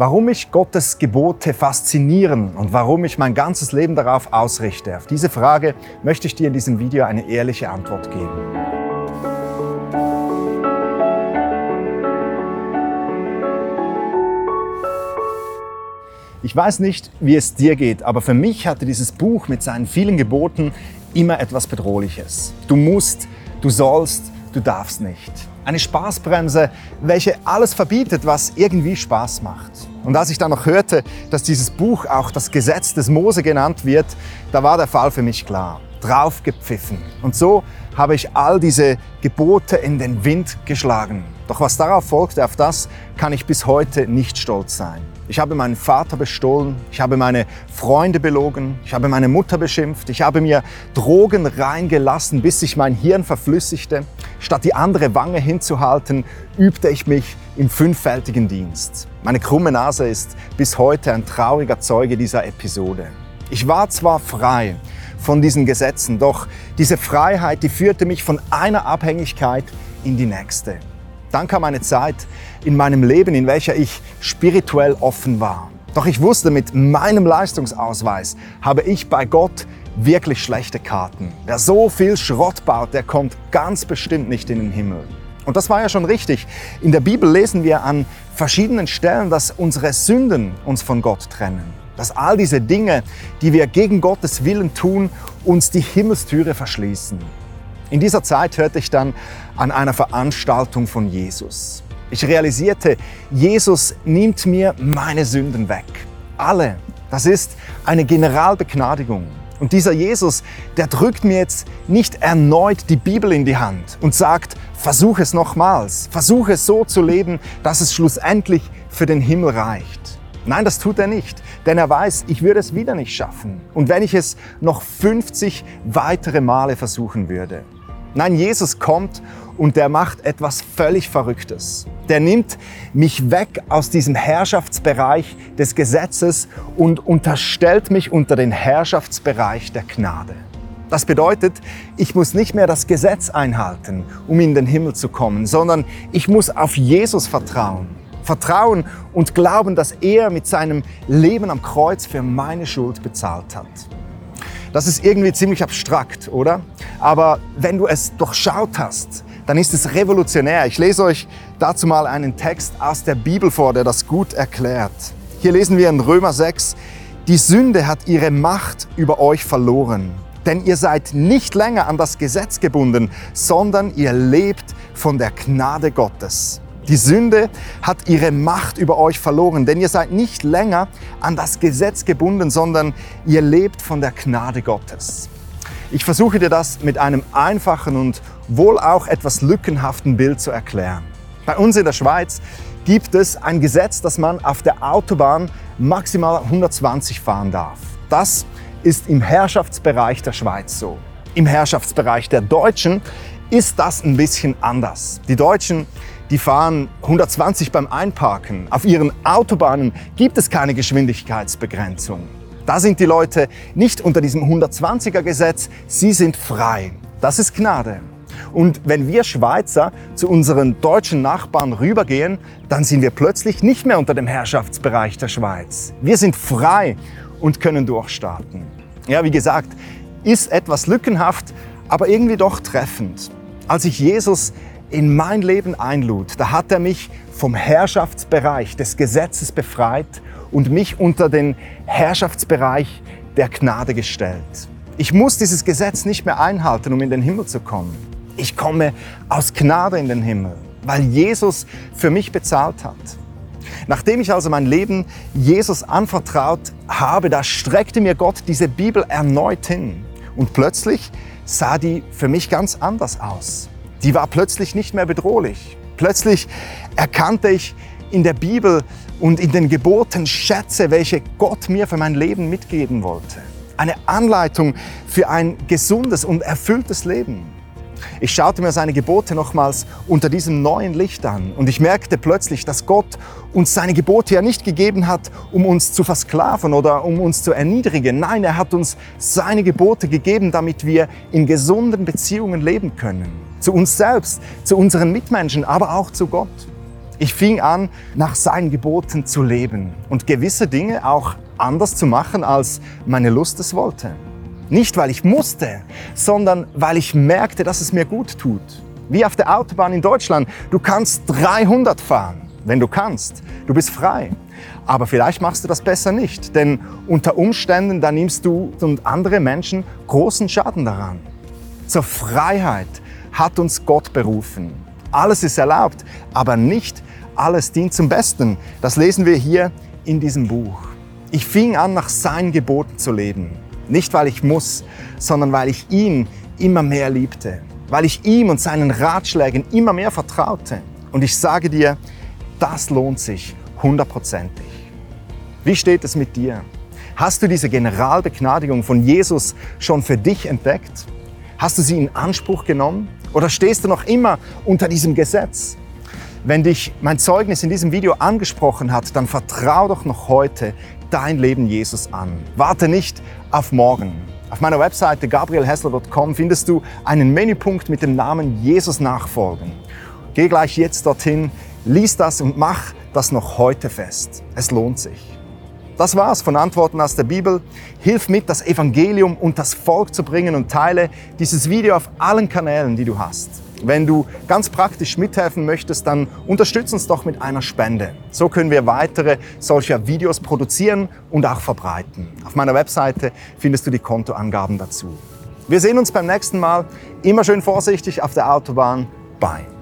Warum mich Gottes Gebote faszinieren und warum ich mein ganzes Leben darauf ausrichte, auf diese Frage möchte ich dir in diesem Video eine ehrliche Antwort geben. Ich weiß nicht, wie es dir geht, aber für mich hatte dieses Buch mit seinen vielen Geboten immer etwas Bedrohliches. Du musst, du sollst, du darfst nicht. Eine Spaßbremse, welche alles verbietet, was irgendwie Spaß macht. Und als ich dann noch hörte, dass dieses Buch auch das Gesetz des Mose genannt wird, da war der Fall für mich klar. Draufgepfiffen. Und so habe ich all diese Gebote in den Wind geschlagen. Doch was darauf folgte, auf das kann ich bis heute nicht stolz sein. Ich habe meinen Vater bestohlen, ich habe meine Freunde belogen, ich habe meine Mutter beschimpft, ich habe mir Drogen reingelassen, bis sich mein Hirn verflüssigte. Statt die andere Wange hinzuhalten, übte ich mich im fünffältigen Dienst. Meine krumme Nase ist bis heute ein trauriger Zeuge dieser Episode. Ich war zwar frei von diesen Gesetzen, doch diese Freiheit, die führte mich von einer Abhängigkeit in die nächste. Dann kam eine Zeit in meinem Leben, in welcher ich spirituell offen war. Doch ich wusste, mit meinem Leistungsausweis habe ich bei Gott wirklich schlechte Karten. Wer so viel Schrott baut, der kommt ganz bestimmt nicht in den Himmel. Und das war ja schon richtig. In der Bibel lesen wir an verschiedenen Stellen, dass unsere Sünden uns von Gott trennen. Dass all diese Dinge, die wir gegen Gottes Willen tun, uns die Himmelstüre verschließen. In dieser Zeit hörte ich dann an einer Veranstaltung von Jesus. Ich realisierte, Jesus nimmt mir meine Sünden weg. Alle. Das ist eine Generalbegnadigung. Und dieser Jesus, der drückt mir jetzt nicht erneut die Bibel in die Hand und sagt, versuch es nochmals, versuch es so zu leben, dass es schlussendlich für den Himmel reicht. Nein, das tut er nicht, denn er weiß, ich würde es wieder nicht schaffen. Und wenn ich es noch 50 weitere Male versuchen würde. Nein, Jesus kommt und der macht etwas völlig Verrücktes. Der nimmt mich weg aus diesem Herrschaftsbereich des Gesetzes und unterstellt mich unter den Herrschaftsbereich der Gnade. Das bedeutet, ich muss nicht mehr das Gesetz einhalten, um in den Himmel zu kommen, sondern ich muss auf Jesus vertrauen. Vertrauen und glauben, dass er mit seinem Leben am Kreuz für meine Schuld bezahlt hat. Das ist irgendwie ziemlich abstrakt, oder? Aber wenn du es durchschaut hast, dann ist es revolutionär. Ich lese euch dazu mal einen Text aus der Bibel vor, der das gut erklärt. Hier lesen wir in Römer 6, die Sünde hat ihre Macht über euch verloren. Denn ihr seid nicht länger an das Gesetz gebunden, sondern ihr lebt von der Gnade Gottes. Die Sünde hat ihre Macht über euch verloren, denn ihr seid nicht länger an das Gesetz gebunden, sondern ihr lebt von der Gnade Gottes. Ich versuche dir das mit einem einfachen und wohl auch etwas lückenhaften Bild zu erklären. Bei uns in der Schweiz gibt es ein Gesetz, dass man auf der Autobahn maximal 120 fahren darf. Das ist im Herrschaftsbereich der Schweiz so. Im Herrschaftsbereich der Deutschen ist das ein bisschen anders. Die Deutschen die fahren 120 beim Einparken. Auf ihren Autobahnen gibt es keine Geschwindigkeitsbegrenzung. Da sind die Leute nicht unter diesem 120er Gesetz, sie sind frei. Das ist Gnade. Und wenn wir Schweizer zu unseren deutschen Nachbarn rübergehen, dann sind wir plötzlich nicht mehr unter dem Herrschaftsbereich der Schweiz. Wir sind frei und können durchstarten. Ja, wie gesagt, ist etwas lückenhaft, aber irgendwie doch treffend. Als ich Jesus in mein Leben einlud, da hat er mich vom Herrschaftsbereich des Gesetzes befreit und mich unter den Herrschaftsbereich der Gnade gestellt. Ich muss dieses Gesetz nicht mehr einhalten, um in den Himmel zu kommen. Ich komme aus Gnade in den Himmel, weil Jesus für mich bezahlt hat. Nachdem ich also mein Leben Jesus anvertraut habe, da streckte mir Gott diese Bibel erneut hin. Und plötzlich sah die für mich ganz anders aus die war plötzlich nicht mehr bedrohlich. Plötzlich erkannte ich in der Bibel und in den Geboten Schätze, welche Gott mir für mein Leben mitgeben wollte. Eine Anleitung für ein gesundes und erfülltes Leben. Ich schaute mir seine Gebote nochmals unter diesem neuen Licht an und ich merkte plötzlich, dass Gott uns seine Gebote ja nicht gegeben hat, um uns zu versklaven oder um uns zu erniedrigen. Nein, er hat uns seine Gebote gegeben, damit wir in gesunden Beziehungen leben können. Zu uns selbst, zu unseren Mitmenschen, aber auch zu Gott. Ich fing an, nach seinen Geboten zu leben und gewisse Dinge auch anders zu machen, als meine Lust es wollte. Nicht, weil ich musste, sondern weil ich merkte, dass es mir gut tut. Wie auf der Autobahn in Deutschland. Du kannst 300 fahren, wenn du kannst. Du bist frei. Aber vielleicht machst du das besser nicht, denn unter Umständen, da nimmst du und andere Menschen großen Schaden daran. Zur Freiheit hat uns Gott berufen. Alles ist erlaubt, aber nicht alles dient zum Besten. Das lesen wir hier in diesem Buch. Ich fing an, nach seinen Geboten zu leben. Nicht, weil ich muss, sondern weil ich ihn immer mehr liebte. Weil ich ihm und seinen Ratschlägen immer mehr vertraute. Und ich sage dir, das lohnt sich hundertprozentig. Wie steht es mit dir? Hast du diese Generalbegnadigung von Jesus schon für dich entdeckt? Hast du sie in Anspruch genommen? Oder stehst du noch immer unter diesem Gesetz? Wenn dich mein Zeugnis in diesem Video angesprochen hat, dann vertrau doch noch heute dein Leben Jesus an. Warte nicht auf morgen. Auf meiner Webseite gabrielhessler.com findest du einen Menüpunkt mit dem Namen Jesus nachfolgen. Geh gleich jetzt dorthin, lies das und mach das noch heute fest. Es lohnt sich. Das war's von Antworten aus der Bibel. Hilf mit, das Evangelium und das Volk zu bringen und teile dieses Video auf allen Kanälen, die du hast. Wenn du ganz praktisch mithelfen möchtest, dann unterstütz uns doch mit einer Spende. So können wir weitere solcher Videos produzieren und auch verbreiten. Auf meiner Webseite findest du die Kontoangaben dazu. Wir sehen uns beim nächsten Mal. Immer schön vorsichtig auf der Autobahn. Bye.